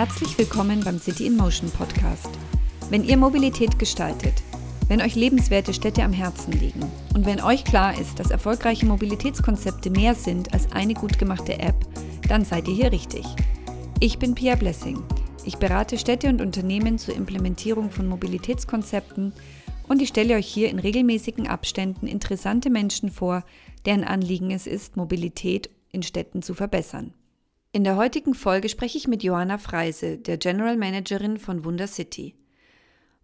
Herzlich willkommen beim City in Motion Podcast. Wenn ihr Mobilität gestaltet, wenn euch lebenswerte Städte am Herzen liegen und wenn euch klar ist, dass erfolgreiche Mobilitätskonzepte mehr sind als eine gut gemachte App, dann seid ihr hier richtig. Ich bin Pia Blessing. Ich berate Städte und Unternehmen zur Implementierung von Mobilitätskonzepten und ich stelle euch hier in regelmäßigen Abständen interessante Menschen vor, deren Anliegen es ist, Mobilität in Städten zu verbessern. In der heutigen Folge spreche ich mit Johanna Freise, der General Managerin von Wunder City.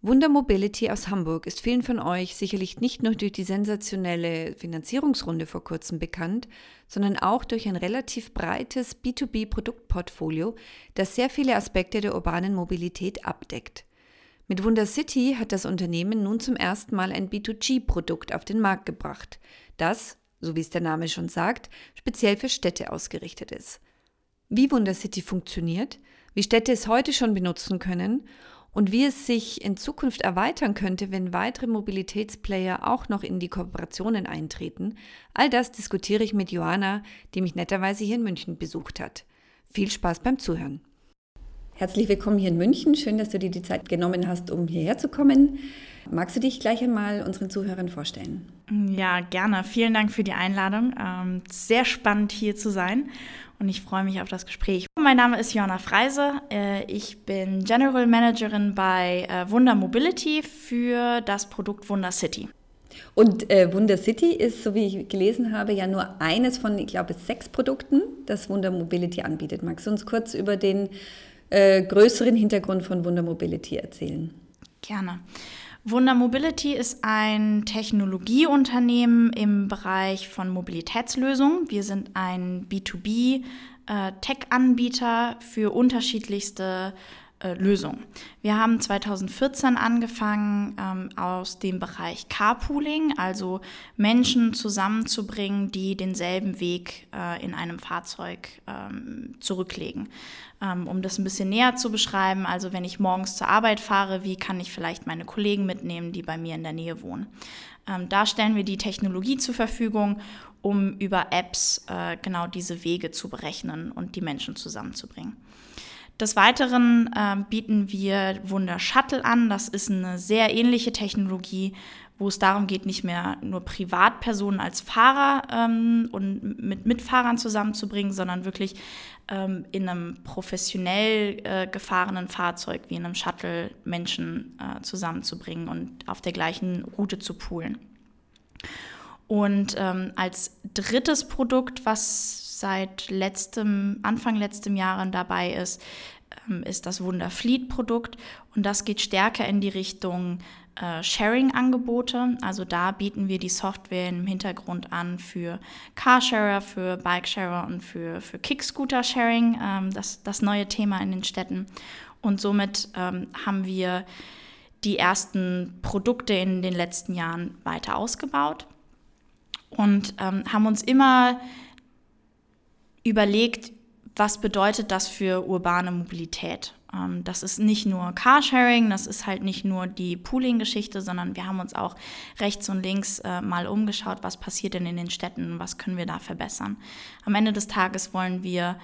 Wunder Mobility aus Hamburg ist vielen von euch sicherlich nicht nur durch die sensationelle Finanzierungsrunde vor kurzem bekannt, sondern auch durch ein relativ breites B2B-Produktportfolio, das sehr viele Aspekte der urbanen Mobilität abdeckt. Mit Wunder City hat das Unternehmen nun zum ersten Mal ein B2G-Produkt auf den Markt gebracht, das, so wie es der Name schon sagt, speziell für Städte ausgerichtet ist wie Wundercity funktioniert, wie Städte es heute schon benutzen können und wie es sich in Zukunft erweitern könnte, wenn weitere Mobilitätsplayer auch noch in die Kooperationen eintreten. All das diskutiere ich mit Johanna, die mich netterweise hier in München besucht hat. Viel Spaß beim Zuhören. Herzlich willkommen hier in München. Schön, dass du dir die Zeit genommen hast, um hierher zu kommen. Magst du dich gleich einmal unseren Zuhörern vorstellen? Ja, gerne. Vielen Dank für die Einladung. Ähm, sehr spannend hier zu sein und ich freue mich auf das Gespräch. Mein Name ist Johanna Freise. Äh, ich bin General Managerin bei äh, Wunder Mobility für das Produkt Wunder City. Und äh, Wunder City ist, so wie ich gelesen habe, ja nur eines von, ich glaube, sechs Produkten, das Wunder Mobility anbietet. Magst du uns kurz über den äh, größeren Hintergrund von Wunder Mobility erzählen? Gerne. Wunder Mobility ist ein Technologieunternehmen im Bereich von Mobilitätslösungen. Wir sind ein B2B-Tech-Anbieter äh, für unterschiedlichste äh, Lösung. Wir haben 2014 angefangen, ähm, aus dem Bereich Carpooling, also Menschen zusammenzubringen, die denselben Weg äh, in einem Fahrzeug ähm, zurücklegen. Ähm, um das ein bisschen näher zu beschreiben, also wenn ich morgens zur Arbeit fahre, wie kann ich vielleicht meine Kollegen mitnehmen, die bei mir in der Nähe wohnen? Ähm, da stellen wir die Technologie zur Verfügung, um über Apps äh, genau diese Wege zu berechnen und die Menschen zusammenzubringen. Des Weiteren äh, bieten wir Wunder Shuttle an. Das ist eine sehr ähnliche Technologie, wo es darum geht, nicht mehr nur Privatpersonen als Fahrer ähm, und mit Mitfahrern zusammenzubringen, sondern wirklich ähm, in einem professionell äh, gefahrenen Fahrzeug wie in einem Shuttle Menschen äh, zusammenzubringen und auf der gleichen Route zu poolen. Und ähm, als drittes Produkt, was seit letztem, Anfang letztem Jahren dabei ist, ähm, ist das Wunderfleet-Produkt. Und das geht stärker in die Richtung äh, Sharing-Angebote. Also da bieten wir die Software im Hintergrund an für Carsharer, für Bikesharer und für, für Kickscooter-Sharing, ähm, das, das neue Thema in den Städten. Und somit ähm, haben wir die ersten Produkte in den letzten Jahren weiter ausgebaut und ähm, haben uns immer überlegt, was bedeutet das für urbane Mobilität? Ähm, das ist nicht nur Carsharing, das ist halt nicht nur die Pooling-Geschichte, sondern wir haben uns auch rechts und links äh, mal umgeschaut, was passiert denn in den Städten, was können wir da verbessern. Am Ende des Tages wollen wir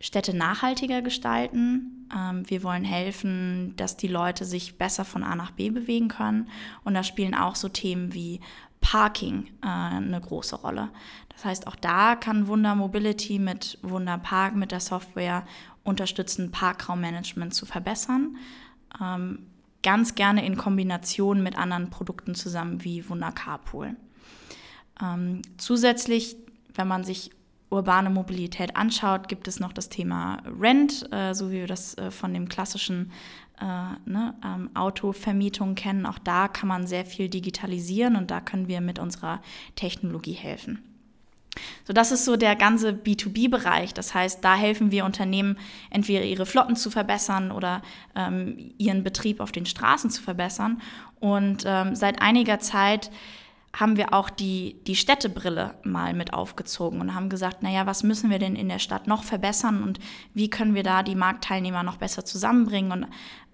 Städte nachhaltiger gestalten. Ähm, wir wollen helfen, dass die Leute sich besser von A nach B bewegen können. Und da spielen auch so Themen wie Parking äh, eine große Rolle. Das heißt, auch da kann Wunder Mobility mit Wunder Park, mit der Software unterstützen, Parkraummanagement zu verbessern. Ähm, ganz gerne in Kombination mit anderen Produkten zusammen wie Wunder Carpool. Ähm, zusätzlich, wenn man sich urbane Mobilität anschaut, gibt es noch das Thema Rent, äh, so wie wir das äh, von dem klassischen äh, ne, ähm, Autovermietung kennen. Auch da kann man sehr viel digitalisieren und da können wir mit unserer Technologie helfen. So, das ist so der ganze B2B-Bereich. Das heißt, da helfen wir Unternehmen, entweder ihre Flotten zu verbessern oder ähm, ihren Betrieb auf den Straßen zu verbessern. Und ähm, seit einiger Zeit haben wir auch die, die Städtebrille mal mit aufgezogen und haben gesagt, naja, was müssen wir denn in der Stadt noch verbessern und wie können wir da die Marktteilnehmer noch besser zusammenbringen? Und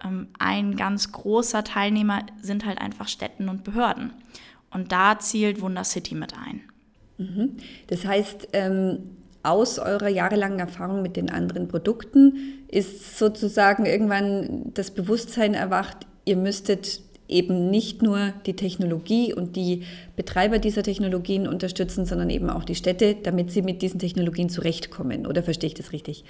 ähm, ein ganz großer Teilnehmer sind halt einfach Städten und Behörden. Und da zielt Wunder City mit ein. Mhm. Das heißt, ähm, aus eurer jahrelangen Erfahrung mit den anderen Produkten ist sozusagen irgendwann das Bewusstsein erwacht, ihr müsstet eben nicht nur die Technologie und die Betreiber dieser Technologien unterstützen, sondern eben auch die Städte, damit sie mit diesen Technologien zurechtkommen. Oder verstehe ich das richtig?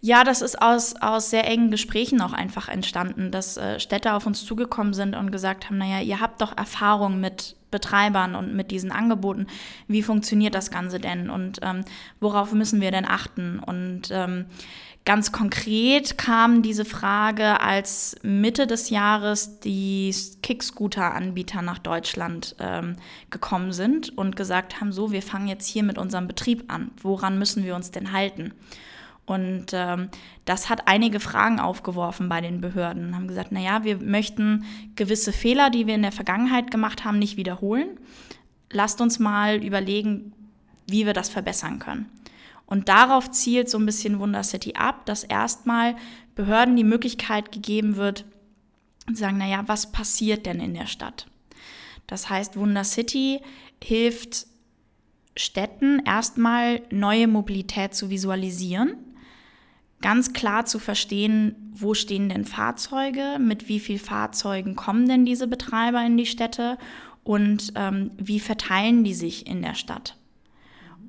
Ja, das ist aus, aus sehr engen Gesprächen auch einfach entstanden, dass äh, Städte auf uns zugekommen sind und gesagt haben, naja, ihr habt doch Erfahrung mit Betreibern und mit diesen Angeboten. Wie funktioniert das Ganze denn und ähm, worauf müssen wir denn achten? Und ähm, Ganz konkret kam diese Frage, als Mitte des Jahres die Kickscooter-Anbieter nach Deutschland ähm, gekommen sind und gesagt haben, so, wir fangen jetzt hier mit unserem Betrieb an. Woran müssen wir uns denn halten? Und ähm, das hat einige Fragen aufgeworfen bei den Behörden. Haben gesagt, naja, wir möchten gewisse Fehler, die wir in der Vergangenheit gemacht haben, nicht wiederholen. Lasst uns mal überlegen, wie wir das verbessern können. Und darauf zielt so ein bisschen Wunder City ab, dass erstmal Behörden die Möglichkeit gegeben wird, zu sagen, naja, was passiert denn in der Stadt? Das heißt, Wunder City hilft Städten erstmal neue Mobilität zu visualisieren, ganz klar zu verstehen, wo stehen denn Fahrzeuge, mit wie vielen Fahrzeugen kommen denn diese Betreiber in die Städte und ähm, wie verteilen die sich in der Stadt.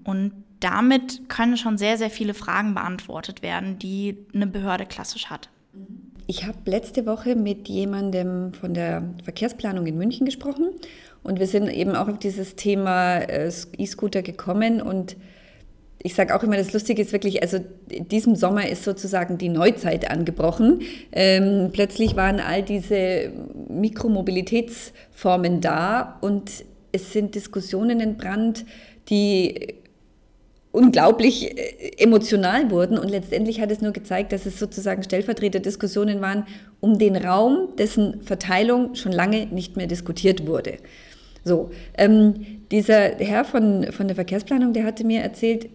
Und damit können schon sehr, sehr viele Fragen beantwortet werden, die eine Behörde klassisch hat. Ich habe letzte Woche mit jemandem von der Verkehrsplanung in München gesprochen und wir sind eben auch auf dieses Thema äh, E-Scooter gekommen und ich sage auch immer, das Lustige ist wirklich, also diesem Sommer ist sozusagen die Neuzeit angebrochen. Ähm, plötzlich waren all diese Mikromobilitätsformen da und es sind Diskussionen entbrannt, die unglaublich äh, emotional wurden. Und letztendlich hat es nur gezeigt, dass es sozusagen Stellvertreterdiskussionen waren um den Raum, dessen Verteilung schon lange nicht mehr diskutiert wurde. So, ähm, dieser Herr von, von der Verkehrsplanung, der hatte mir erzählt,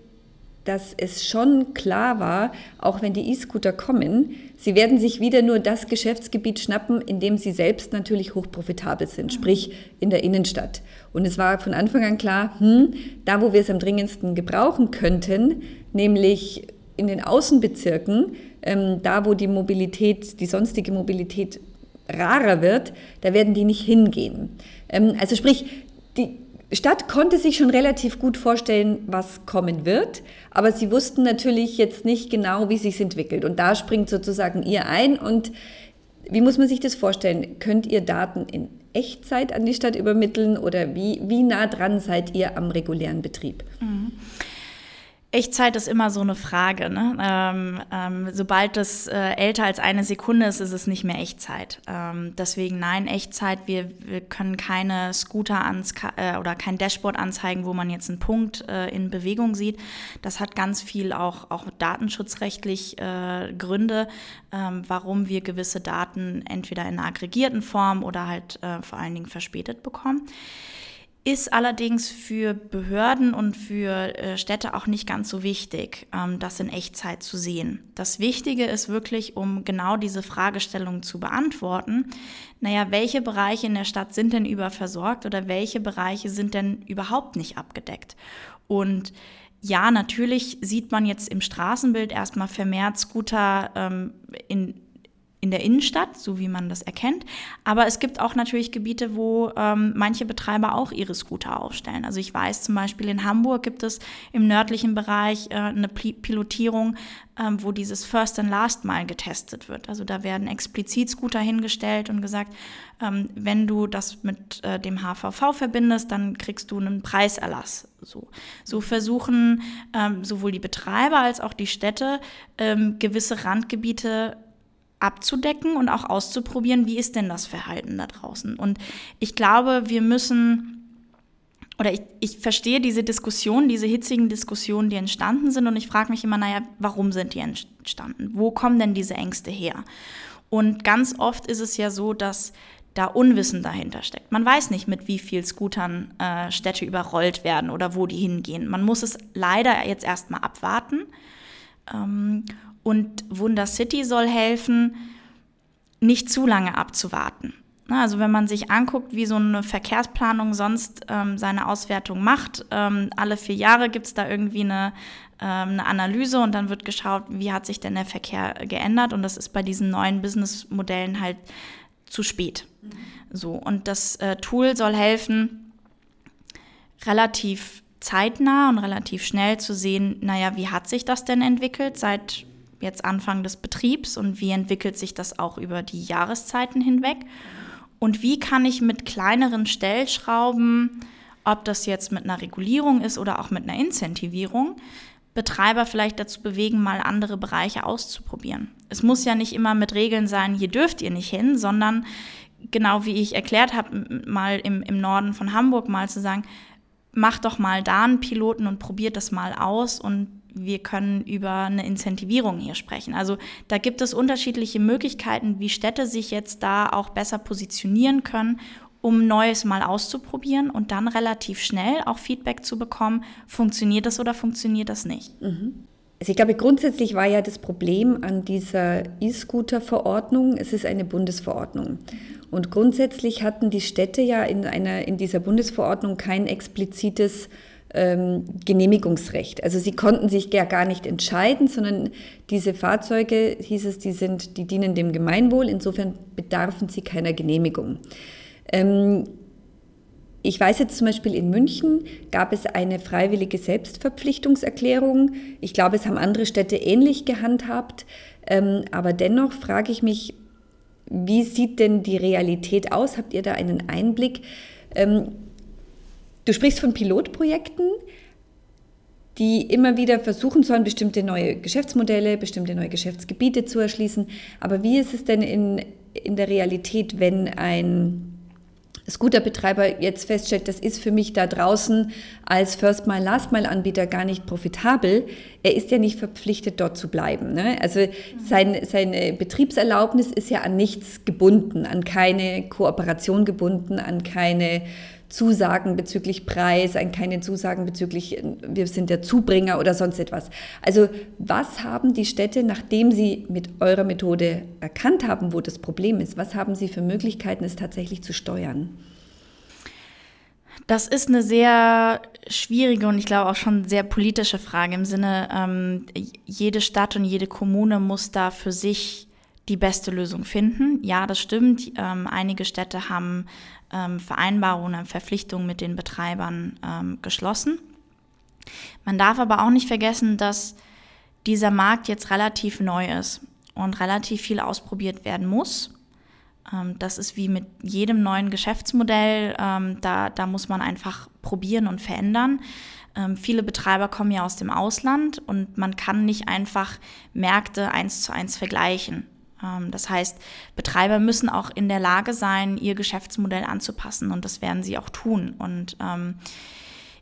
dass es schon klar war, auch wenn die E-Scooter kommen, sie werden sich wieder nur das Geschäftsgebiet schnappen, in dem sie selbst natürlich hochprofitabel sind, sprich in der Innenstadt. Und es war von Anfang an klar, hm, da wo wir es am dringendsten gebrauchen könnten, nämlich in den Außenbezirken, ähm, da wo die Mobilität, die sonstige Mobilität rarer wird, da werden die nicht hingehen. Ähm, also sprich, die, Stadt konnte sich schon relativ gut vorstellen, was kommen wird, aber sie wussten natürlich jetzt nicht genau, wie sich entwickelt. Und da springt sozusagen ihr ein. Und wie muss man sich das vorstellen? Könnt ihr Daten in Echtzeit an die Stadt übermitteln oder wie, wie nah dran seid ihr am regulären Betrieb? Mhm. Echtzeit ist immer so eine Frage. Ne? Ähm, ähm, sobald das äh, älter als eine Sekunde ist, ist es nicht mehr Echtzeit. Ähm, deswegen nein, Echtzeit. Wir, wir können keine Scooter ans äh, oder kein Dashboard anzeigen, wo man jetzt einen Punkt äh, in Bewegung sieht. Das hat ganz viel auch, auch datenschutzrechtlich äh, Gründe, ähm, warum wir gewisse Daten entweder in einer aggregierten Form oder halt äh, vor allen Dingen verspätet bekommen ist allerdings für Behörden und für äh, Städte auch nicht ganz so wichtig, ähm, das in Echtzeit zu sehen. Das Wichtige ist wirklich, um genau diese Fragestellung zu beantworten, naja, welche Bereiche in der Stadt sind denn überversorgt oder welche Bereiche sind denn überhaupt nicht abgedeckt? Und ja, natürlich sieht man jetzt im Straßenbild erstmal vermehrt Scooter ähm, in in der Innenstadt, so wie man das erkennt. Aber es gibt auch natürlich Gebiete, wo ähm, manche Betreiber auch ihre Scooter aufstellen. Also ich weiß zum Beispiel in Hamburg gibt es im nördlichen Bereich äh, eine Pilotierung, ähm, wo dieses First and Last Mal getestet wird. Also da werden explizit Scooter hingestellt und gesagt, ähm, wenn du das mit äh, dem HVV verbindest, dann kriegst du einen Preiserlass. So, so versuchen ähm, sowohl die Betreiber als auch die Städte ähm, gewisse Randgebiete abzudecken und auch auszuprobieren, wie ist denn das Verhalten da draußen. Und ich glaube, wir müssen oder ich, ich verstehe diese Diskussion, diese hitzigen Diskussionen, die entstanden sind und ich frage mich immer, naja, warum sind die entstanden? Wo kommen denn diese Ängste her? Und ganz oft ist es ja so, dass da Unwissen dahinter steckt. Man weiß nicht, mit wie viel Scootern äh, Städte überrollt werden oder wo die hingehen. Man muss es leider jetzt erstmal abwarten. Ähm, und Wunder City soll helfen, nicht zu lange abzuwarten. Also wenn man sich anguckt, wie so eine Verkehrsplanung sonst ähm, seine Auswertung macht, ähm, alle vier Jahre gibt es da irgendwie eine, ähm, eine Analyse und dann wird geschaut, wie hat sich denn der Verkehr geändert und das ist bei diesen neuen Businessmodellen halt zu spät. Mhm. So, und das äh, Tool soll helfen, relativ zeitnah und relativ schnell zu sehen, naja, wie hat sich das denn entwickelt seit jetzt Anfang des Betriebs und wie entwickelt sich das auch über die Jahreszeiten hinweg und wie kann ich mit kleineren Stellschrauben, ob das jetzt mit einer Regulierung ist oder auch mit einer Incentivierung, Betreiber vielleicht dazu bewegen, mal andere Bereiche auszuprobieren. Es muss ja nicht immer mit Regeln sein, hier dürft ihr nicht hin, sondern genau wie ich erklärt habe, mal im, im Norden von Hamburg mal zu sagen, macht doch mal da einen Piloten und probiert das mal aus und wir können über eine Incentivierung hier sprechen. Also da gibt es unterschiedliche Möglichkeiten, wie Städte sich jetzt da auch besser positionieren können, um Neues mal auszuprobieren und dann relativ schnell auch Feedback zu bekommen, funktioniert das oder funktioniert das nicht. Mhm. Also ich glaube, grundsätzlich war ja das Problem an dieser E-Scooter-Verordnung, es ist eine Bundesverordnung. Und grundsätzlich hatten die Städte ja in, einer, in dieser Bundesverordnung kein explizites ähm, Genehmigungsrecht. Also sie konnten sich ja gar nicht entscheiden, sondern diese Fahrzeuge, hieß es, die, sind, die dienen dem Gemeinwohl, insofern bedarfen sie keiner Genehmigung. Ähm, ich weiß jetzt zum Beispiel in München gab es eine freiwillige Selbstverpflichtungserklärung. Ich glaube, es haben andere Städte ähnlich gehandhabt. Ähm, aber dennoch frage ich mich, wie sieht denn die Realität aus? Habt ihr da einen Einblick? Ähm, du sprichst von Pilotprojekten, die immer wieder versuchen sollen, bestimmte neue Geschäftsmodelle, bestimmte neue Geschäftsgebiete zu erschließen. Aber wie ist es denn in, in der Realität, wenn ein Scooterbetreiber jetzt feststellt, das ist für mich da draußen als First Mile, Last Mile Anbieter gar nicht profitabel, er ist ja nicht verpflichtet, dort zu bleiben. Ne? Also sein, seine Betriebserlaubnis ist ja an nichts gebunden, an keine Kooperation gebunden, an keine Zusagen bezüglich Preis, an keine Zusagen bezüglich, wir sind der Zubringer oder sonst etwas. Also was haben die Städte, nachdem sie mit eurer Methode erkannt haben, wo das Problem ist, was haben sie für Möglichkeiten, es tatsächlich zu steuern? Das ist eine sehr schwierige und ich glaube auch schon sehr politische Frage im Sinne, ähm, jede Stadt und jede Kommune muss da für sich die beste Lösung finden. Ja, das stimmt. Ähm, einige Städte haben ähm, Vereinbarungen, Verpflichtungen mit den Betreibern ähm, geschlossen. Man darf aber auch nicht vergessen, dass dieser Markt jetzt relativ neu ist und relativ viel ausprobiert werden muss. Ähm, das ist wie mit jedem neuen Geschäftsmodell. Ähm, da, da muss man einfach probieren und verändern. Ähm, viele Betreiber kommen ja aus dem Ausland und man kann nicht einfach Märkte eins zu eins vergleichen. Das heißt, Betreiber müssen auch in der Lage sein, ihr Geschäftsmodell anzupassen und das werden sie auch tun. Und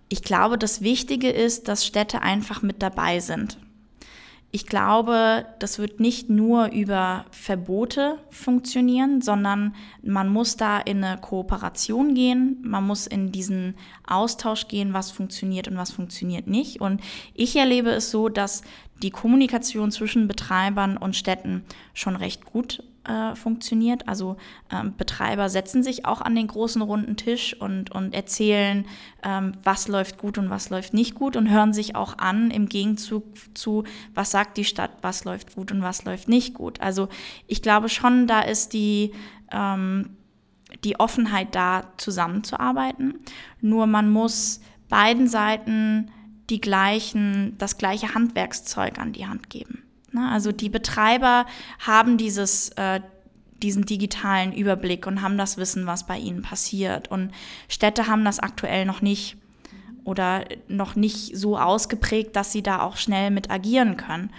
ich glaube, das Wichtige ist, dass Städte einfach mit dabei sind. Ich glaube, das wird nicht nur über Verbote funktionieren, sondern man muss da in eine Kooperation gehen, man muss in diesen Austausch gehen, was funktioniert und was funktioniert nicht. Und ich erlebe es so, dass die Kommunikation zwischen Betreibern und Städten schon recht gut äh, funktioniert. Also ähm, Betreiber setzen sich auch an den großen runden Tisch und, und erzählen, ähm, was läuft gut und was läuft nicht gut und hören sich auch an im Gegenzug zu, was sagt die Stadt, was läuft gut und was läuft nicht gut. Also ich glaube schon, da ist die ähm, die Offenheit da, zusammenzuarbeiten. Nur man muss beiden Seiten die gleichen, das gleiche Handwerkszeug an die Hand geben. Ne? Also die Betreiber haben dieses, äh, diesen digitalen Überblick und haben das Wissen, was bei ihnen passiert. Und Städte haben das aktuell noch nicht oder noch nicht so ausgeprägt, dass sie da auch schnell mit agieren können.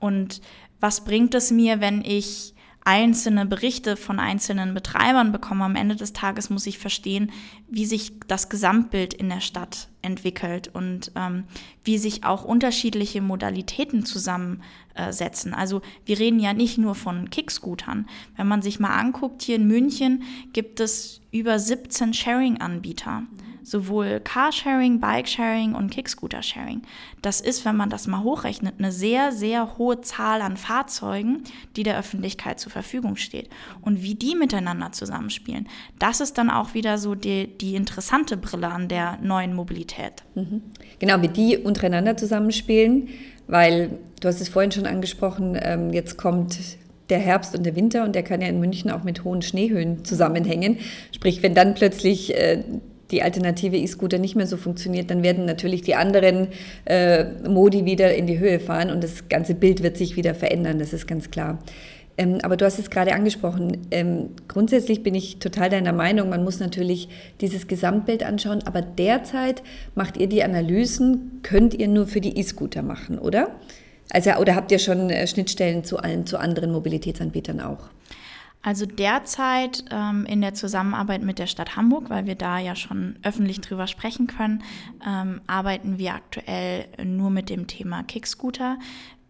Und was bringt es mir, wenn ich einzelne Berichte von einzelnen Betreibern bekomme. Am Ende des Tages muss ich verstehen, wie sich das Gesamtbild in der Stadt entwickelt und ähm, wie sich auch unterschiedliche Modalitäten zusammensetzen. Also wir reden ja nicht nur von Kickscootern. Wenn man sich mal anguckt, hier in München gibt es über 17 Sharing-Anbieter. Sowohl Carsharing, Bikesharing und Kickscooter-Sharing. Das ist, wenn man das mal hochrechnet, eine sehr, sehr hohe Zahl an Fahrzeugen, die der Öffentlichkeit zur Verfügung steht. Und wie die miteinander zusammenspielen, das ist dann auch wieder so die, die interessante Brille an der neuen Mobilität. Mhm. Genau, wie die untereinander zusammenspielen, weil du hast es vorhin schon angesprochen, ähm, jetzt kommt der Herbst und der Winter und der kann ja in München auch mit hohen Schneehöhen zusammenhängen. Sprich, wenn dann plötzlich äh, die alternative E-Scooter nicht mehr so funktioniert, dann werden natürlich die anderen äh, Modi wieder in die Höhe fahren und das ganze Bild wird sich wieder verändern, das ist ganz klar. Ähm, aber du hast es gerade angesprochen. Ähm, grundsätzlich bin ich total deiner Meinung, man muss natürlich dieses Gesamtbild anschauen, aber derzeit macht ihr die Analysen, könnt ihr nur für die E-Scooter machen, oder? Also, oder habt ihr schon äh, Schnittstellen zu allen, zu anderen Mobilitätsanbietern auch? Also derzeit ähm, in der Zusammenarbeit mit der Stadt Hamburg, weil wir da ja schon öffentlich drüber sprechen können, ähm, arbeiten wir aktuell nur mit dem Thema Kickscooter,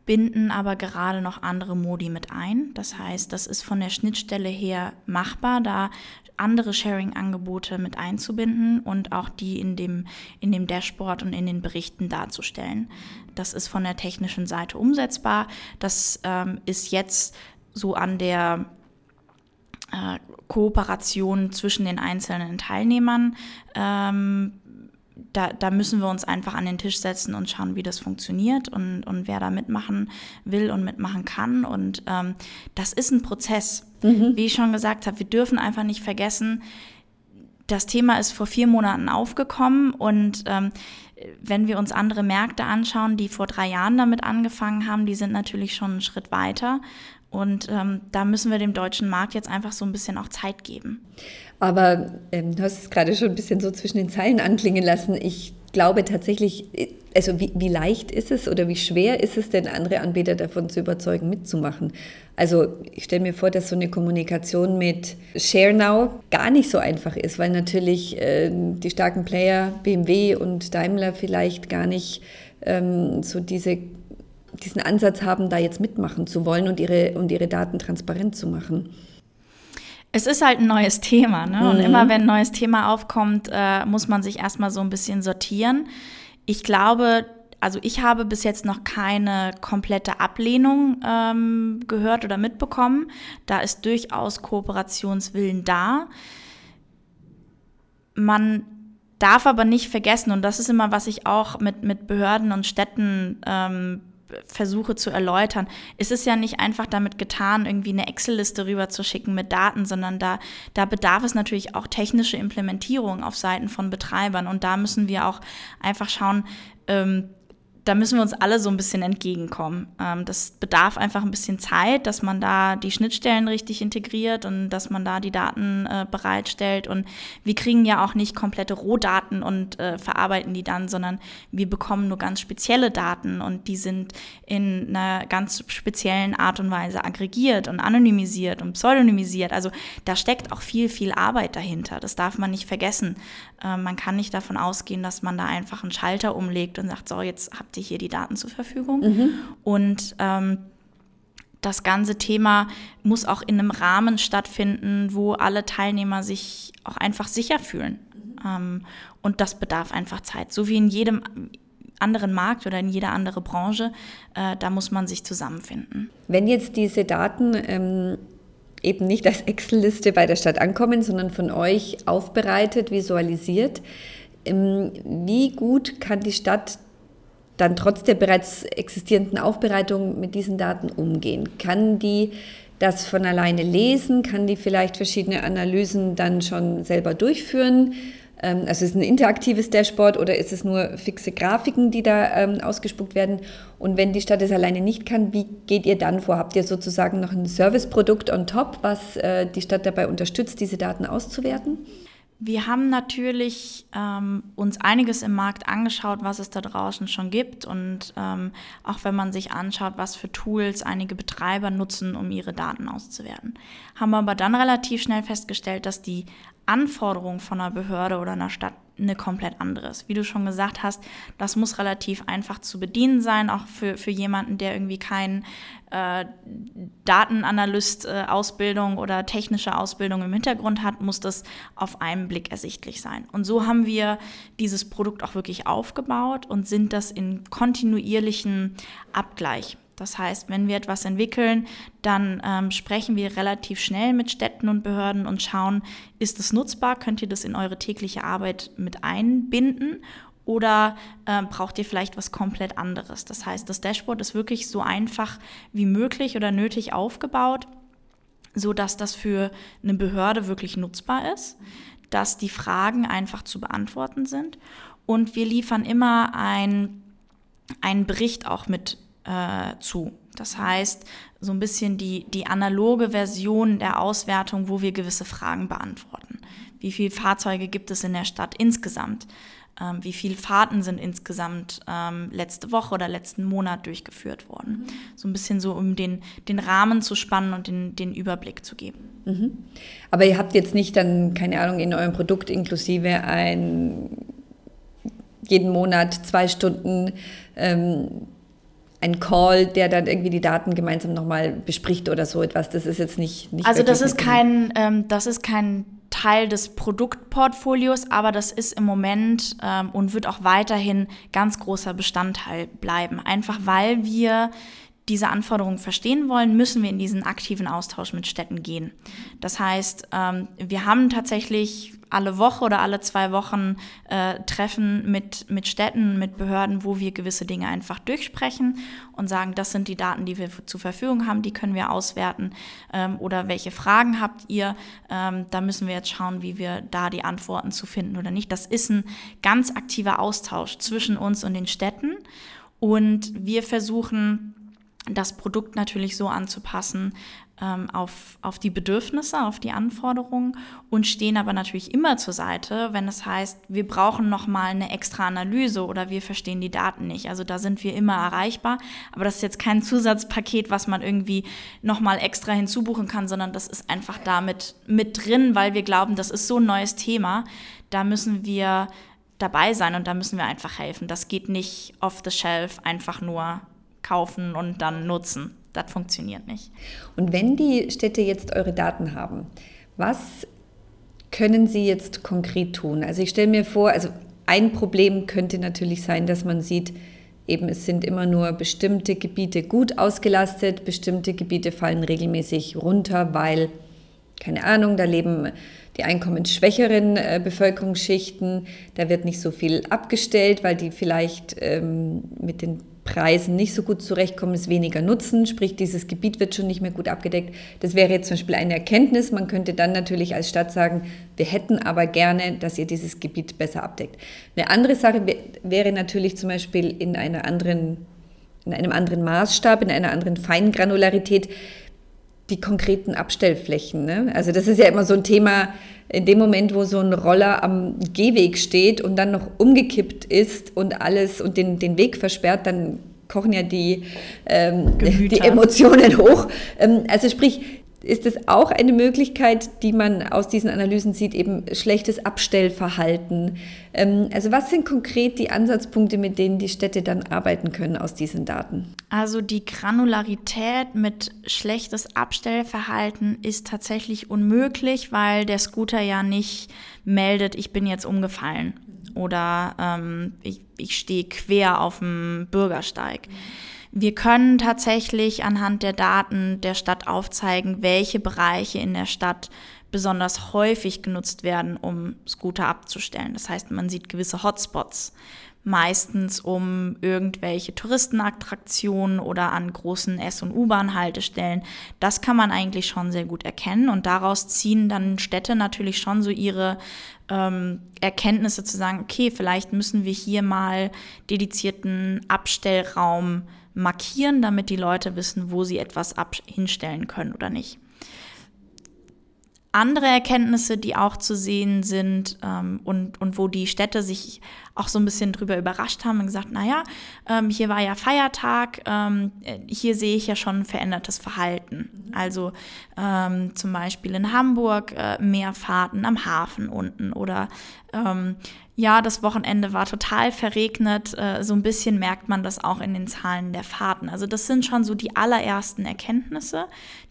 binden aber gerade noch andere Modi mit ein. Das heißt, das ist von der Schnittstelle her machbar, da andere Sharing-Angebote mit einzubinden und auch die in dem, in dem Dashboard und in den Berichten darzustellen. Das ist von der technischen Seite umsetzbar. Das ähm, ist jetzt so an der äh, Kooperation zwischen den einzelnen Teilnehmern ähm, da, da, müssen wir uns einfach an den Tisch setzen und schauen, wie das funktioniert und, und wer da mitmachen will und mitmachen kann. Und ähm, das ist ein Prozess. Mhm. Wie ich schon gesagt habe, wir dürfen einfach nicht vergessen, das Thema ist vor vier Monaten aufgekommen und ähm, wenn wir uns andere Märkte anschauen, die vor drei Jahren damit angefangen haben, die sind natürlich schon einen Schritt weiter. Und ähm, da müssen wir dem deutschen Markt jetzt einfach so ein bisschen auch Zeit geben. Aber ähm, du hast es gerade schon ein bisschen so zwischen den Zeilen anklingen lassen. Ich glaube tatsächlich, also wie, wie, leicht ist es oder wie schwer ist es denn, andere Anbieter davon zu überzeugen, mitzumachen? Also ich stelle mir vor, dass so eine Kommunikation mit ShareNow gar nicht so einfach ist, weil natürlich äh, die starken Player BMW und Daimler vielleicht gar nicht ähm, so diese, diesen Ansatz haben, da jetzt mitmachen zu wollen und ihre, und ihre Daten transparent zu machen. Es ist halt ein neues Thema, ne? Mhm. Und immer wenn ein neues Thema aufkommt, äh, muss man sich erstmal so ein bisschen sortieren. Ich glaube, also ich habe bis jetzt noch keine komplette Ablehnung ähm, gehört oder mitbekommen. Da ist durchaus Kooperationswillen da. Man darf aber nicht vergessen, und das ist immer, was ich auch mit, mit Behörden und Städten ähm, versuche zu erläutern, ist es ja nicht einfach damit getan, irgendwie eine Excel-Liste rüberzuschicken mit Daten, sondern da, da bedarf es natürlich auch technische Implementierung auf Seiten von Betreibern. Und da müssen wir auch einfach schauen, ähm, da müssen wir uns alle so ein bisschen entgegenkommen. Ähm, das bedarf einfach ein bisschen Zeit, dass man da die Schnittstellen richtig integriert und dass man da die Daten äh, bereitstellt. Und wir kriegen ja auch nicht komplette Rohdaten und äh, verarbeiten die dann, sondern wir bekommen nur ganz spezielle Daten und die sind in einer ganz speziellen Art und Weise aggregiert und anonymisiert und pseudonymisiert. Also da steckt auch viel, viel Arbeit dahinter. Das darf man nicht vergessen. Äh, man kann nicht davon ausgehen, dass man da einfach einen Schalter umlegt und sagt, so, jetzt habt ihr hier die Daten zur Verfügung. Mhm. Und ähm, das ganze Thema muss auch in einem Rahmen stattfinden, wo alle Teilnehmer sich auch einfach sicher fühlen. Mhm. Ähm, und das bedarf einfach Zeit. So wie in jedem anderen Markt oder in jeder andere Branche, äh, da muss man sich zusammenfinden. Wenn jetzt diese Daten ähm, eben nicht als Excel-Liste bei der Stadt ankommen, sondern von euch aufbereitet, visualisiert, ähm, wie gut kann die Stadt dann trotz der bereits existierenden Aufbereitung mit diesen Daten umgehen? Kann die das von alleine lesen? Kann die vielleicht verschiedene Analysen dann schon selber durchführen? Ähm, also ist es ein interaktives Dashboard oder ist es nur fixe Grafiken, die da ähm, ausgespuckt werden? Und wenn die Stadt es alleine nicht kann, wie geht ihr dann vor? Habt ihr sozusagen noch ein Serviceprodukt on top, was äh, die Stadt dabei unterstützt, diese Daten auszuwerten? Wir haben natürlich ähm, uns einiges im Markt angeschaut, was es da draußen schon gibt und ähm, auch wenn man sich anschaut, was für Tools einige Betreiber nutzen, um ihre Daten auszuwerten. Haben aber dann relativ schnell festgestellt, dass die Anforderungen von einer Behörde oder einer Stadt eine komplett anderes. Wie du schon gesagt hast, das muss relativ einfach zu bedienen sein, auch für, für jemanden, der irgendwie kein äh, Datenanalyst-Ausbildung äh, oder technische Ausbildung im Hintergrund hat, muss das auf einen Blick ersichtlich sein. Und so haben wir dieses Produkt auch wirklich aufgebaut und sind das in kontinuierlichen Abgleich. Das heißt, wenn wir etwas entwickeln, dann ähm, sprechen wir relativ schnell mit Städten und Behörden und schauen, ist es nutzbar, könnt ihr das in eure tägliche Arbeit mit einbinden? Oder äh, braucht ihr vielleicht was komplett anderes. Das heißt, das Dashboard ist wirklich so einfach wie möglich oder nötig aufgebaut, sodass das für eine Behörde wirklich nutzbar ist, dass die Fragen einfach zu beantworten sind. Und wir liefern immer ein, einen Bericht auch mit äh, zu. Das heißt, so ein bisschen die, die analoge Version der Auswertung, wo wir gewisse Fragen beantworten. Wie viele Fahrzeuge gibt es in der Stadt insgesamt? Ähm, wie viele Fahrten sind insgesamt ähm, letzte Woche oder letzten Monat durchgeführt worden? So ein bisschen so, um den, den Rahmen zu spannen und den, den Überblick zu geben. Mhm. Aber ihr habt jetzt nicht dann, keine Ahnung, in eurem Produkt inklusive ein jeden Monat zwei Stunden ähm, ein Call, der dann irgendwie die Daten gemeinsam nochmal bespricht oder so etwas. Das ist jetzt nicht. nicht also das ist kein, ähm, das ist kein Teil des Produktportfolios, aber das ist im Moment ähm, und wird auch weiterhin ganz großer Bestandteil bleiben. Einfach weil wir diese Anforderungen verstehen wollen, müssen wir in diesen aktiven Austausch mit Städten gehen. Das heißt, ähm, wir haben tatsächlich alle Woche oder alle zwei Wochen äh, Treffen mit, mit Städten, mit Behörden, wo wir gewisse Dinge einfach durchsprechen und sagen, das sind die Daten, die wir zur Verfügung haben, die können wir auswerten. Ähm, oder welche Fragen habt ihr? Ähm, da müssen wir jetzt schauen, wie wir da die Antworten zu finden oder nicht. Das ist ein ganz aktiver Austausch zwischen uns und den Städten. Und wir versuchen, das Produkt natürlich so anzupassen, ähm, auf, auf die Bedürfnisse, auf die Anforderungen und stehen aber natürlich immer zur Seite, wenn es heißt, wir brauchen nochmal eine extra Analyse oder wir verstehen die Daten nicht. Also da sind wir immer erreichbar, aber das ist jetzt kein Zusatzpaket, was man irgendwie nochmal extra hinzubuchen kann, sondern das ist einfach damit mit drin, weil wir glauben, das ist so ein neues Thema. Da müssen wir dabei sein und da müssen wir einfach helfen. Das geht nicht off the shelf einfach nur kaufen und dann nutzen das funktioniert nicht. Und wenn die Städte jetzt eure Daten haben, was können sie jetzt konkret tun? Also ich stelle mir vor, also ein Problem könnte natürlich sein, dass man sieht, eben es sind immer nur bestimmte Gebiete gut ausgelastet, bestimmte Gebiete fallen regelmäßig runter, weil, keine Ahnung, da leben die einkommensschwächeren äh, Bevölkerungsschichten, da wird nicht so viel abgestellt, weil die vielleicht ähm, mit den Preisen nicht so gut zurechtkommen, es weniger nutzen, sprich dieses Gebiet wird schon nicht mehr gut abgedeckt. Das wäre jetzt zum Beispiel eine Erkenntnis. Man könnte dann natürlich als Stadt sagen, wir hätten aber gerne, dass ihr dieses Gebiet besser abdeckt. Eine andere Sache wäre natürlich zum Beispiel in einer anderen, in einem anderen Maßstab, in einer anderen Feingranularität die konkreten Abstellflächen. Ne? Also das ist ja immer so ein Thema, in dem Moment, wo so ein Roller am Gehweg steht und dann noch umgekippt ist und alles und den, den Weg versperrt, dann kochen ja die, ähm, die Emotionen hoch. Ähm, also sprich, ist es auch eine Möglichkeit, die man aus diesen Analysen sieht, eben schlechtes Abstellverhalten. Ähm, also was sind konkret die Ansatzpunkte, mit denen die Städte dann arbeiten können aus diesen Daten? Also die Granularität mit schlechtes Abstellverhalten ist tatsächlich unmöglich, weil der Scooter ja nicht meldet, ich bin jetzt umgefallen oder ähm, ich, ich stehe quer auf dem Bürgersteig. Mhm. Wir können tatsächlich anhand der Daten der Stadt aufzeigen, welche Bereiche in der Stadt besonders häufig genutzt werden, um Scooter abzustellen. Das heißt, man sieht gewisse Hotspots, meistens um irgendwelche Touristenattraktionen oder an großen S- und U-Bahn-Haltestellen. Das kann man eigentlich schon sehr gut erkennen und daraus ziehen dann Städte natürlich schon so ihre ähm, Erkenntnisse zu sagen, okay, vielleicht müssen wir hier mal dedizierten Abstellraum markieren, damit die Leute wissen, wo sie etwas hinstellen können oder nicht. Andere Erkenntnisse, die auch zu sehen sind ähm, und, und wo die Städte sich auch so ein bisschen drüber überrascht haben und gesagt, naja, ähm, hier war ja Feiertag, ähm, hier sehe ich ja schon verändertes Verhalten. Also ähm, zum Beispiel in Hamburg äh, mehr Fahrten am Hafen unten oder Ähm, ja, das Wochenende war total verregnet. Äh, so ein bisschen merkt man das auch in den Zahlen der Fahrten. Also das sind schon so die allerersten Erkenntnisse,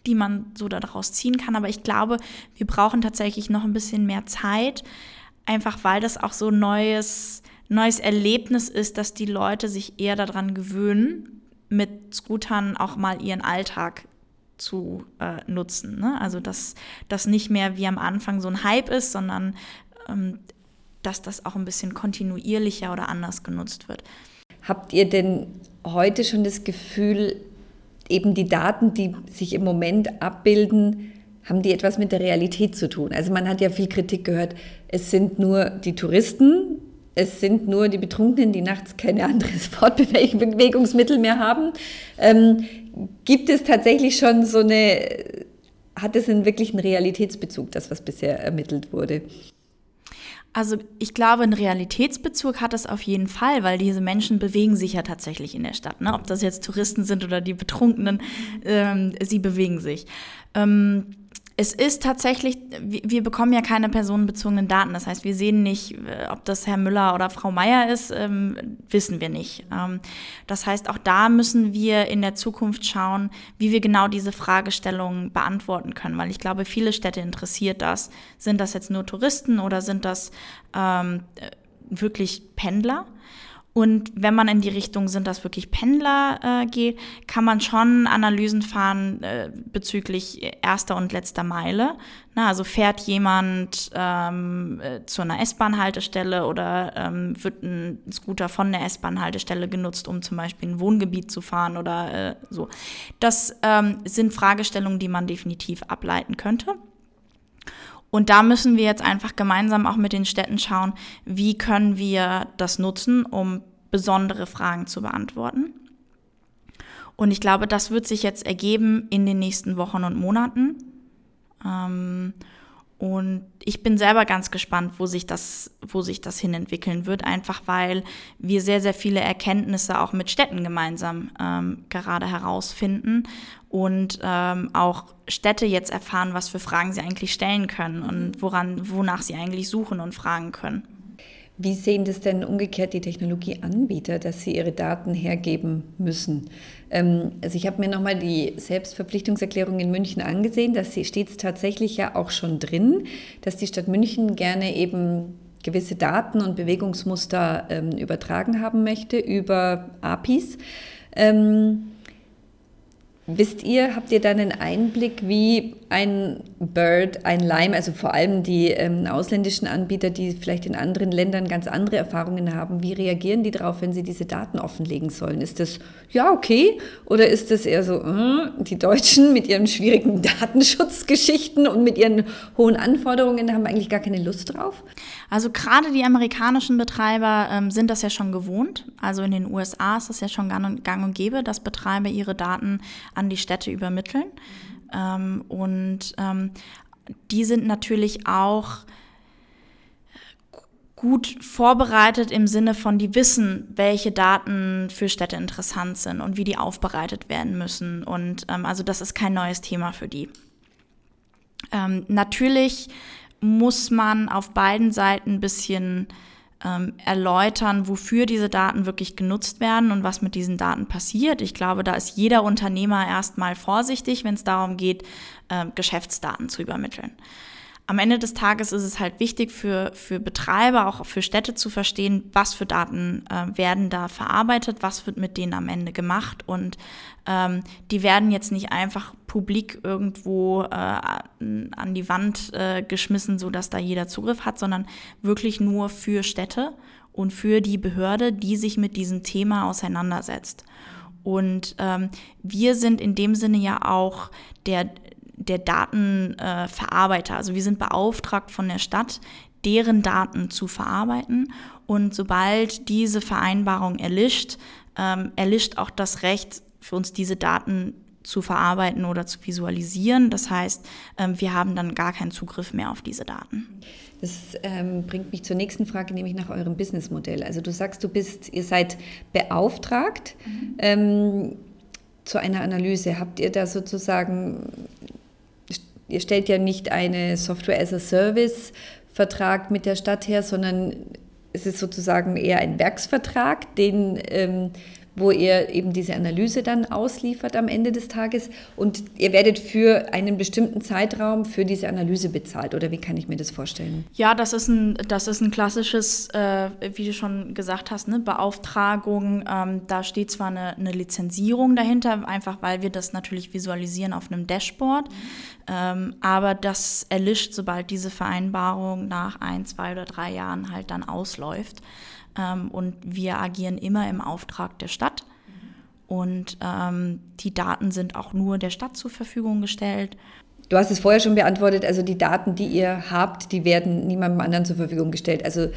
die man so daraus ziehen kann. Aber ich glaube, wir brauchen tatsächlich noch ein bisschen mehr Zeit, einfach weil das auch so neues, neues Erlebnis ist, dass die Leute sich eher daran gewöhnen, mit Scootern auch mal ihren Alltag zu äh, nutzen. Ne? Also dass das nicht mehr wie am Anfang so ein Hype ist, sondern ähm, dass das auch ein bisschen kontinuierlicher oder anders genutzt wird. Habt ihr denn heute schon das Gefühl, eben die Daten, die sich im Moment abbilden, haben die etwas mit der Realität zu tun? Also man hat ja viel Kritik gehört, es sind nur die Touristen, es sind nur die Betrunkenen, die nachts keine anderes Fortbewegungsmittel mehr haben. Ähm, gibt es tatsächlich schon so eine, hat es einen wirklichen Realitätsbezug, das, was bisher ermittelt wurde? Also ich glaube, einen Realitätsbezug hat es auf jeden Fall, weil diese Menschen bewegen sich ja tatsächlich in der Stadt. Ne? Ob das jetzt Touristen sind oder die Betrunkenen, ähm, sie bewegen sich. Ähm, es ist tatsächlich, wir bekommen ja keine personenbezogenen Daten. Das heißt, wir sehen nicht, äh, ob das Herr Müller oder Frau Meier ist, ähm, wissen wir nicht. Ähm, das heißt, auch da müssen wir in der Zukunft schauen, wie wir genau diese Fragestellungen beantworten können. Weil ich glaube, viele Städte interessiert das. Sind das jetzt nur Touristen oder sind das ähm, äh, wirklich Pendler? Und wenn man in die Richtung sind, dass wirklich Pendler äh, geht, kann man schon Analysen fahren äh, bezüglich erster und letzter Meile. Na, also fährt jemand ähm, äh, zu einer S-Bahn-Haltestelle oder ähm, wird ein Scooter von der S-Bahn-Haltestelle genutzt, um zum Beispiel ein Wohngebiet zu fahren oder äh, so. Das ähm, sind Fragestellungen, die man definitiv ableiten könnte. Und da müssen wir jetzt einfach gemeinsam auch mit den Städten schauen, wie können wir das nutzen, um besondere Fragen zu beantworten. Und ich glaube, das wird sich jetzt ergeben in den nächsten Wochen und Monaten. Ähm, und ich bin selber ganz gespannt, wo sich das, wo sich das hin entwickeln wird, einfach weil wir sehr, sehr viele Erkenntnisse auch mit Städten gemeinsam ähm, gerade herausfinden und ähm, auch Städte jetzt erfahren, was für Fragen sie eigentlich stellen können und woran, wonach sie eigentlich suchen und fragen können. Wie sehen das denn umgekehrt die Technologieanbieter, dass sie ihre Daten hergeben müssen? Ähm, also ich habe mir nochmal die Selbstverpflichtungserklärung in München angesehen. Da steht es tatsächlich ja auch schon drin, dass die Stadt München gerne eben gewisse Daten und Bewegungsmuster ähm, übertragen haben möchte über APIs. Ähm, Wisst ihr, habt ihr da einen Einblick, wie ein Bird, ein Lime, also vor allem die ähm, ausländischen Anbieter, die vielleicht in anderen Ländern ganz andere Erfahrungen haben, wie reagieren die darauf, wenn sie diese Daten offenlegen sollen? Ist das ja okay oder ist das eher so, äh, die Deutschen mit ihren schwierigen Datenschutzgeschichten und mit ihren hohen Anforderungen haben eigentlich gar keine Lust drauf? Also gerade die amerikanischen Betreiber ähm, sind das ja schon gewohnt. Also in den USA ist das ja schon gang und, gang und gäbe, dass Betreiber ihre Daten an die Städte übermitteln. Ähm, und ähm, die sind natürlich auch gut vorbereitet im Sinne von, die wissen, welche Daten für Städte interessant sind und wie die aufbereitet werden müssen. Und ähm, also das ist kein neues Thema für die. Ähm, natürlich muss man auf beiden Seiten ein bisschen ähm, erläutern, wofür diese Daten wirklich genutzt werden und was mit diesen Daten passiert. Ich glaube, da ist jeder Unternehmer erstmal vorsichtig, wenn es darum geht, äh, Geschäftsdaten zu übermitteln am Ende des Tages ist es halt wichtig für, für Betreiber, auch für Städte zu verstehen, was für Daten äh, werden da verarbeitet, was wird mit denen am Ende gemacht. Und ähm, die werden jetzt nicht einfach publik irgendwo äh, an die Wand äh, geschmissen, sodass da jeder Zugriff hat, sondern wirklich nur für Städte und für die Behörde, die sich mit diesem Thema auseinandersetzt. Und ähm, wir sind in dem Sinne ja auch der, der Datenverarbeiter. also wir sind beauftragt von der Stadt, deren Daten zu verarbeiten. Und sobald diese Vereinbarung erlischt, ähm, erlischt auch das Recht für uns, diese Daten zu verarbeiten oder zu visualisieren. Das heißt, ähm, wir haben dann gar keinen Zugriff mehr auf diese Daten. Das ähm, bringt mich zur nächsten Frage, nämlich nach eurem Businessmodell. Also du sagst, du bist, ihr seid beauftragt mhm. ähm, zu einer Analyse. Habt ihr da sozusagen ihr stellt ja nicht eine Software as a Service Vertrag mit der Stadt her, sondern es ist sozusagen eher ein Werksvertrag, den ähm, wo ihr eben diese Analyse dann ausliefert am Ende des Tages und ihr werdet für einen bestimmten Zeitraum für diese Analyse bezahlt oder wie kann ich mir das vorstellen? Ja, das ist ein, das ist ein klassisches, äh, wie du schon gesagt hast, ne, Beauftragung. Ähm, da steht zwar eine, eine, Lizenzierung dahinter, einfach weil wir das natürlich visualisieren auf einem Dashboard, ähm, aber das erlischt, sobald diese Vereinbarung nach ein, zwei oder drei Jahren halt dann ausläuft. Ähm, und wir agieren immer im Auftrag der Stadt. Und ähm, die Daten sind auch nur der Stadt zur Verfügung gestellt. Du hast es vorher schon beantwortet, also die Daten, die ihr habt, die werden niemandem anderen zur Verfügung gestellt. Also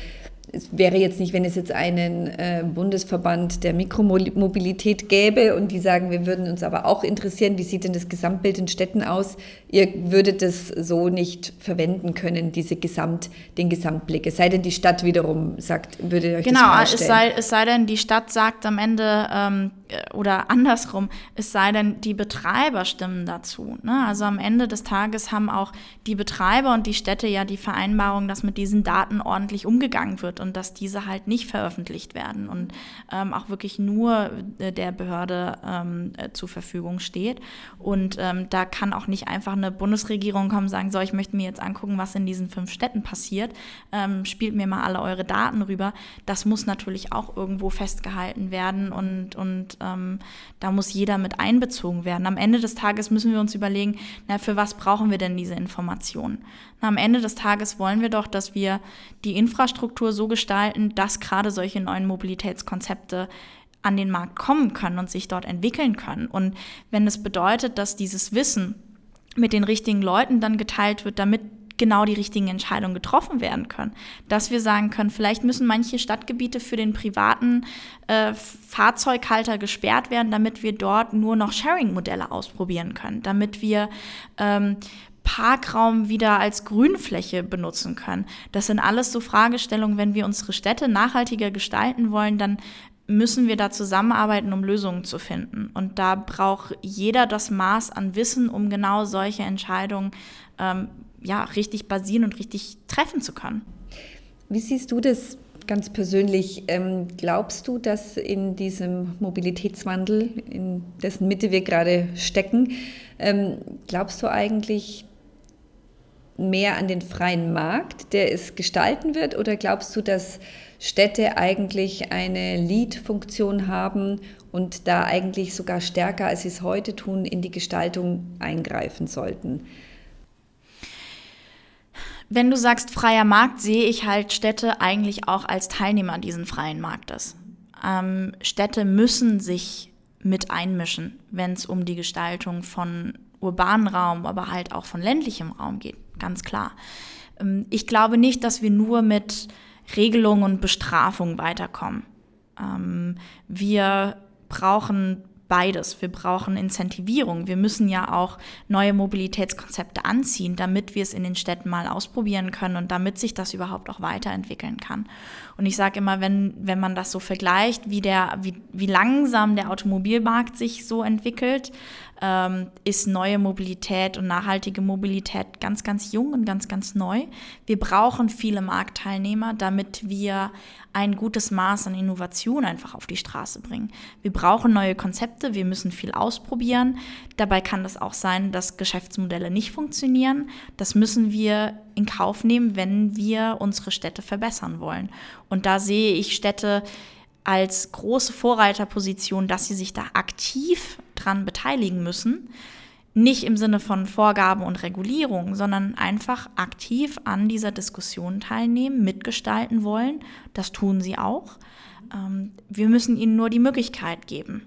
es wäre jetzt nicht, wenn es jetzt einen äh, Bundesverband der Mikromobilität gäbe und die sagen, wir würden uns aber auch interessieren, wie sieht denn das Gesamtbild in Städten aus? Ihr würdet das so nicht verwenden können, diese Gesamt, den Gesamtblick. Es sei denn, die Stadt wiederum sagt, würde euch genau, das Genau, es sei, es sei denn, die Stadt sagt am Ende, ähm, äh, oder andersrum, es sei denn, die Betreiber stimmen dazu. Ne? Also am Ende des Tages haben auch die Betreiber und die Städte ja die Vereinbarung, dass mit diesen Daten ordentlich umgegangen wird und dass diese halt nicht veröffentlicht werden und ähm, auch wirklich nur äh, der Behörde ähm, äh, zur Verfügung steht. Und ähm, da kann auch nicht einfach eine Bundesregierung kommen und sagen, so, ich möchte mir jetzt angucken, was in diesen fünf Städten passiert, ähm, spielt mir mal alle eure Daten rüber. Das muss natürlich auch irgendwo festgehalten werden und, und ähm, da muss jeder mit einbezogen werden. Am Ende des Tages müssen wir uns überlegen, na, für was brauchen wir denn diese Informationen? Na, am Ende des Tages wollen wir doch, dass wir die Infrastruktur so gestalten, dass gerade solche neuen Mobilitätskonzepte an den Markt kommen können und sich dort entwickeln können. Und wenn es bedeutet, dass dieses Wissen mit den richtigen Leuten dann geteilt wird, damit genau die richtigen Entscheidungen getroffen werden können. Dass wir sagen können, vielleicht müssen manche Stadtgebiete für den privaten äh, Fahrzeughalter gesperrt werden, damit wir dort nur noch Sharing-Modelle ausprobieren können, damit wir ähm, Parkraum wieder als Grünfläche benutzen können. Das sind alles so Fragestellungen, wenn wir unsere Städte nachhaltiger gestalten wollen, dann müssen wir da zusammenarbeiten, um Lösungen zu finden. Und da braucht jeder das Maß an Wissen, um genau solche Entscheidungen ähm, ja, richtig basieren und richtig treffen zu können. Wie siehst du das ganz persönlich? Ähm, glaubst du, dass in diesem Mobilitätswandel, in dessen Mitte wir gerade stecken, ähm, glaubst du eigentlich mehr an den freien Markt, der es gestalten wird? Oder glaubst du, dass Städte eigentlich eine Lead-Funktion haben und da eigentlich sogar stärker, als sie es heute tun, in die Gestaltung eingreifen sollten? Wenn du sagst freier Markt, sehe ich halt Städte eigentlich auch als Teilnehmer diesen freien Marktes. Ähm, Städte müssen sich mit einmischen, wenn es um die Gestaltung von urbanen Raum, aber halt auch von ländlichem Raum geht, ganz klar. Ähm, ich glaube nicht, dass wir nur mit Regelungen und Bestrafung weiterkommen. Ähm, wir brauchen beides. Wir brauchen Incentivierung. Wir müssen ja auch neue Mobilitätskonzepte anziehen, damit wir es in den Städten mal ausprobieren können und damit sich das überhaupt auch weiterentwickeln kann. Und ich sage immer, wenn, wenn man das so vergleicht, wie, der, wie, wie langsam der Automobilmarkt sich so entwickelt, ähm, ist neue Mobilität und nachhaltige Mobilität ganz, ganz jung und ganz, ganz neu. Wir brauchen viele Marktteilnehmer, damit wir ein gutes Maß an Innovation einfach auf die Straße bringen. Wir brauchen neue Konzepte, wir müssen viel ausprobieren. Dabei kann das auch sein, dass Geschäftsmodelle nicht funktionieren. Das müssen wir in Kauf nehmen, wenn wir unsere Städte verbessern wollen. Und da sehe ich Städte als große Vorreiterposition, dass sie sich da aktiv dran beteiligen müssen. Nicht im Sinne von Vorgaben und Regulierung, sondern einfach aktiv an dieser Diskussion teilnehmen, mitgestalten wollen. Das tun sie auch. Ähm, wir müssen ihnen nur die Möglichkeit geben.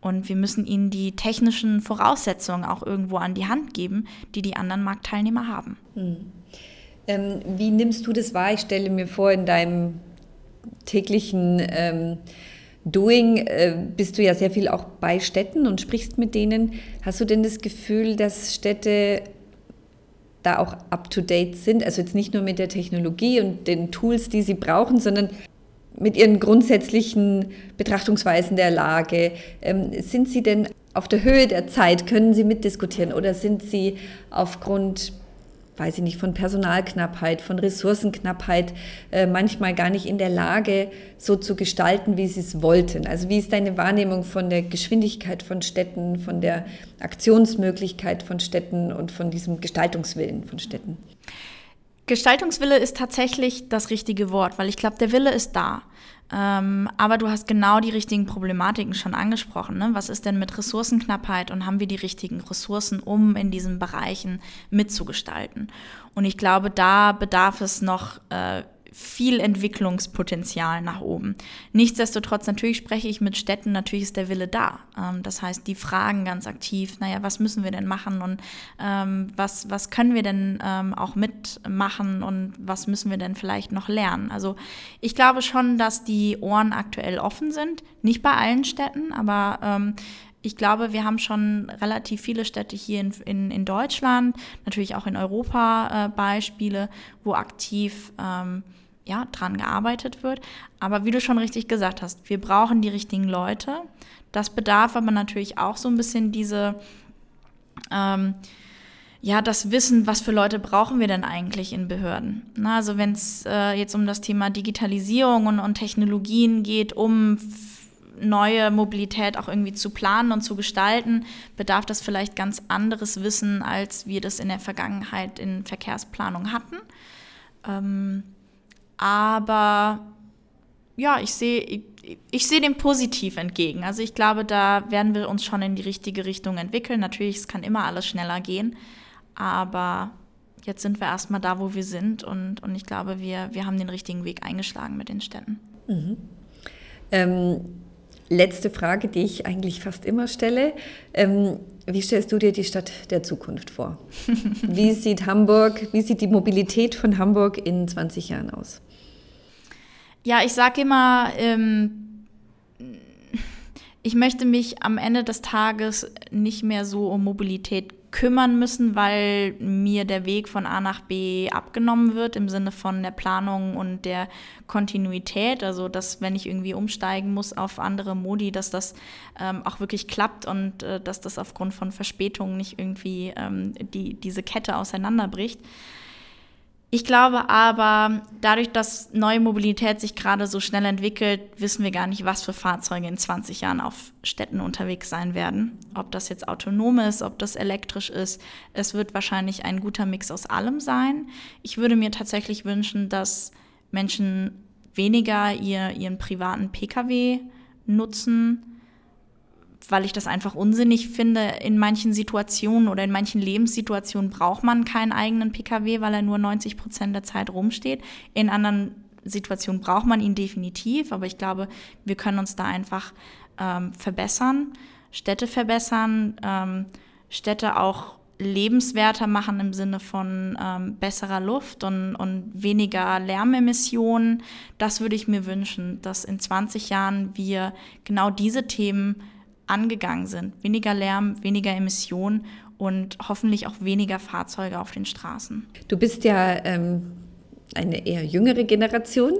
Und wir müssen ihnen die technischen Voraussetzungen auch irgendwo an die Hand geben, die die anderen Marktteilnehmer haben. Hm. Ähm, wie nimmst du das wahr? Ich stelle mir vor, in deinem täglichen ähm, Doing äh, bist du ja sehr viel auch bei Städten und sprichst mit denen. Hast du denn das Gefühl, dass Städte da auch up-to-date sind? Also jetzt nicht nur mit der Technologie und den Tools, die sie brauchen, sondern mit ihren grundsätzlichen Betrachtungsweisen der Lage. Ähm, sind sie denn auf der Höhe der Zeit? Können sie mitdiskutieren oder sind sie aufgrund weiß ich nicht, von Personalknappheit, von Ressourcenknappheit äh, manchmal gar nicht in der Lage, so zu gestalten, wie sie es wollten. Also wie ist deine Wahrnehmung von der Geschwindigkeit von Städten, von der Aktionsmöglichkeit von Städten und von diesem Gestaltungswillen von Städten? Gestaltungswille ist tatsächlich das richtige Wort, weil ich glaube, der Wille ist da. Ähm, aber du hast genau die richtigen Problematiken schon angesprochen. Ne? Was ist denn mit Ressourcenknappheit und haben wir die richtigen Ressourcen, um in diesen Bereichen mitzugestalten? Und ich glaube, da bedarf es noch äh, viel Entwicklungspotenzial nach oben. Nichtsdestotrotz, natürlich spreche ich mit Städten, natürlich ist der Wille da. Ähm, das heißt, die fragen ganz aktiv, naja, was müssen wir denn machen und ähm, was, was können wir denn ähm, auch mitmachen und was müssen wir denn vielleicht noch lernen? Also ich glaube schon, dass die Ohren aktuell offen sind, nicht bei allen Städten, aber ähm, ich glaube, wir haben schon relativ viele Städte hier in, in, in Deutschland, natürlich auch in Europa äh, Beispiele, wo aktiv ähm, ja, dran gearbeitet wird. Aber wie du schon richtig gesagt hast, wir brauchen die richtigen Leute. Das bedarf aber natürlich auch so ein bisschen diese, ähm, ja, das Wissen, was für Leute brauchen wir denn eigentlich in Behörden. Na, also wenn es äh, jetzt um das Thema Digitalisierung und, und Technologien geht, um neue Mobilität auch irgendwie zu planen und zu gestalten, bedarf das vielleicht ganz anderes Wissen, als wir das in der Vergangenheit in Verkehrsplanung hatten. Ähm, aber ja, ich sehe ich, ich sehe dem positiv entgegen. Also ich glaube, da werden wir uns schon in die richtige Richtung entwickeln. Natürlich, es kann immer alles schneller gehen, aber jetzt sind wir erstmal da, wo wir sind und, und ich glaube, wir, wir haben den richtigen Weg eingeschlagen mit den Städten. Mhm. Ähm, letzte Frage, die ich eigentlich fast immer stelle. Ähm, wie stellst du dir die Stadt der Zukunft vor? wie sieht Hamburg, wie sieht die Mobilität von Hamburg in 20 Jahren aus? Ja, ich sage immer, ähm, ich möchte mich am Ende des Tages nicht mehr so um Mobilität kümmern müssen, weil mir der Weg von A nach B abgenommen wird im Sinne von der Planung und der Kontinuität. Also, dass wenn ich irgendwie umsteigen muss auf andere Modi, dass das ähm, auch wirklich klappt und äh, dass das aufgrund von Verspätungen nicht irgendwie ähm, die, diese Kette auseinanderbricht. Ich glaube aber, dadurch, dass neue Mobilität sich gerade so schnell entwickelt, wissen wir gar nicht, was für Fahrzeuge in 20 Jahren auf Städten unterwegs sein werden. Ob das jetzt autonom ist, ob das elektrisch ist. Es wird wahrscheinlich ein guter Mix aus allem sein. Ich würde mir tatsächlich wünschen, dass Menschen weniger ihr, ihren privaten Pkw nutzen, weil ich das einfach unsinnig finde. In manchen Situationen oder in manchen Lebenssituationen braucht man keinen eigenen Pkw, weil er nur 90 Prozent der Zeit rumsteht. In anderen Situationen braucht man ihn definitiv, aber ich glaube, wir können uns da einfach ähm, verbessern, Städte verbessern, ähm, Städte auch lebenswerter machen im Sinne von ähm, besserer Luft und, und weniger Lärmemissionen. Das würde ich mir wünschen, dass in 20 Jahren wir genau diese Themen angegangen sind. Weniger Lärm, weniger Emissionen und hoffentlich auch weniger Fahrzeuge auf den Straßen. Du bist ja ähm, eine eher jüngere Generation.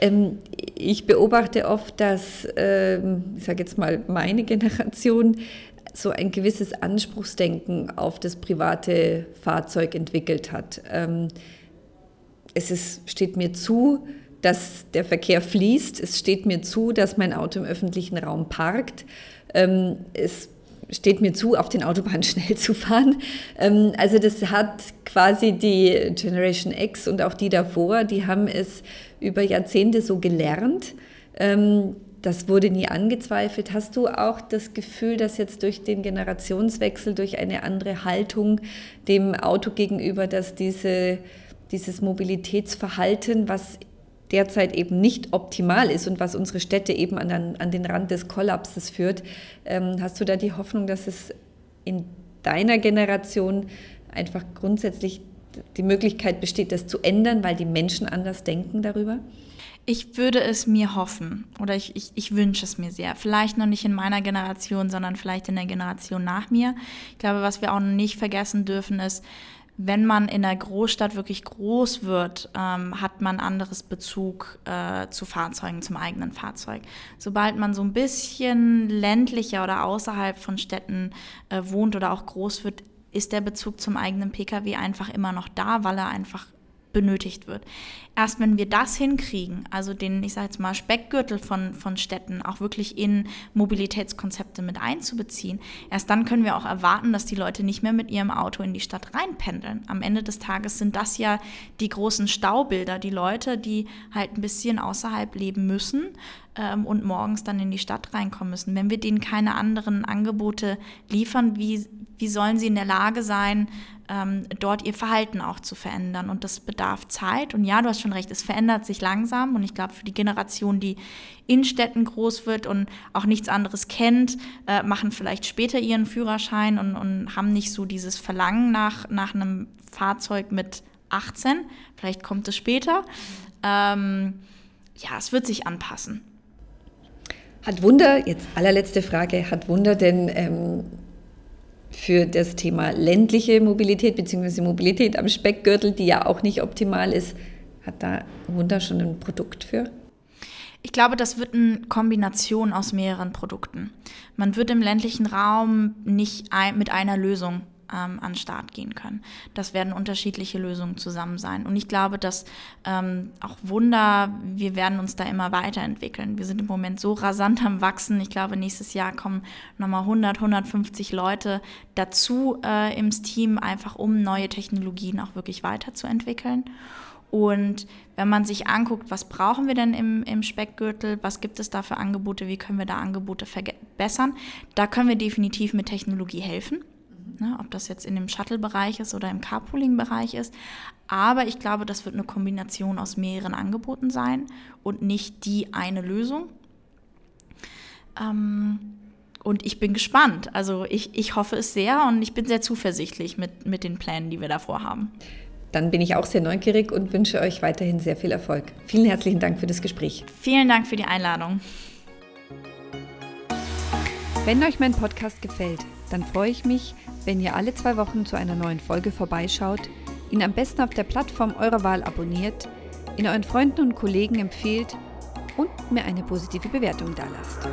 Ähm, ich beobachte oft, dass, ähm, ich sage jetzt mal, meine Generation so ein gewisses Anspruchsdenken auf das private Fahrzeug entwickelt hat. Ähm, es ist, steht mir zu, dass der Verkehr fließt. Es steht mir zu, dass mein Auto im öffentlichen Raum parkt. Ähm, es steht mir zu, auf den Autobahnen schnell zu fahren. Ähm, also das hat quasi die Generation X und auch die davor, die haben es über Jahrzehnte so gelernt. Ähm, das wurde nie angezweifelt. Hast du auch das Gefühl, dass jetzt durch den Generationswechsel, durch eine andere Haltung dem Auto gegenüber, dass diese, dieses Mobilitätsverhalten, was derzeit eben nicht optimal ist und was unsere Städte eben an, den, an den Rand des Kollapses führt. Ähm, hast du da die Hoffnung, dass es in deiner Generation einfach grundsätzlich die Möglichkeit besteht, das zu ändern, weil die Menschen anders denken darüber? Ich würde es mir hoffen oder ich, ich, ich wünsche es mir sehr. Vielleicht noch nicht in meiner Generation, sondern vielleicht in der Generation nach mir. Ich glaube, was wir auch nicht vergessen dürfen, ist, wenn man in der Großstadt wirklich groß wird, ähm, hat man anderes Bezug äh, zu Fahrzeugen, zum eigenen Fahrzeug. Sobald man so ein bisschen ländlicher oder außerhalb von Städten äh, wohnt oder auch groß wird, ist der Bezug zum eigenen Pkw einfach immer noch da, weil er einfach benötigt wird. Erst wenn wir das hinkriegen, also den, ich sage jetzt mal, Speckgürtel von, von Städten auch wirklich in Mobilitätskonzepte mit einzubeziehen, erst dann können wir auch erwarten, dass die Leute nicht mehr mit ihrem Auto in die Stadt reinpendeln. Am Ende des Tages sind das ja die großen Staubilder, die Leute, die halt ein bisschen außerhalb leben müssen ähm, und morgens dann in die Stadt reinkommen müssen. Wenn wir denen keine anderen Angebote liefern, wie, wie sollen sie in der Lage sein, ähm, dort ihr Verhalten auch zu verändern. Und das bedarf Zeit. Und ja, du hast schon recht, es verändert sich langsam. Und ich glaube, für die Generation, die in Städten groß wird und auch nichts anderes kennt, äh, machen vielleicht später ihren Führerschein und, und haben nicht so dieses Verlangen nach, nach einem Fahrzeug mit 18. Vielleicht kommt es später. Ähm, ja, es wird sich anpassen. Hat Wunder, jetzt allerletzte Frage, hat Wunder denn ähm, für das Thema ländliche Mobilität bzw. Mobilität am Speckgürtel, die ja auch nicht optimal ist, hat da Wunder schon ein Produkt für? Ich glaube, das wird eine Kombination aus mehreren Produkten. Man wird im ländlichen Raum nicht ein, mit einer Lösung ähm, an den Start gehen können. Das werden unterschiedliche Lösungen zusammen sein. Und ich glaube, dass ähm, auch Wunder, wir werden uns da immer weiterentwickeln. Wir sind im Moment so rasant am Wachsen. Ich glaube, nächstes Jahr kommen nochmal 100, 150 Leute dazu äh, ins Team, einfach um neue Technologien auch wirklich weiterzuentwickeln. Und wenn man sich anguckt, was brauchen wir denn im, im Speckgürtel, was gibt es da für Angebote, wie können wir da Angebote verbessern, da können wir definitiv mit Technologie helfen ne, ob das jetzt in dem Shuttle-Bereich ist oder im Carpooling-Bereich ist. Aber ich glaube, das wird eine Kombination aus mehreren Angeboten sein und nicht die eine Lösung. Ähm, und ich bin gespannt. Also ich, ich hoffe es sehr und ich bin sehr zuversichtlich mit, mit den Plänen, die wir davor haben. Dann bin ich auch sehr neugierig und wünsche euch weiterhin sehr viel Erfolg. Vielen herzlichen Dank für das Gespräch. Vielen Dank für die Einladung. Wenn euch mein Podcast gefällt, dann freue ich mich, wenn ihr alle zwei Wochen zu einer neuen Folge vorbeischaut, ihn am besten auf der Plattform eurer Wahl abonniert, ihn euren Freunden und Kollegen empfehlt und mir eine positive Bewertung dalasst.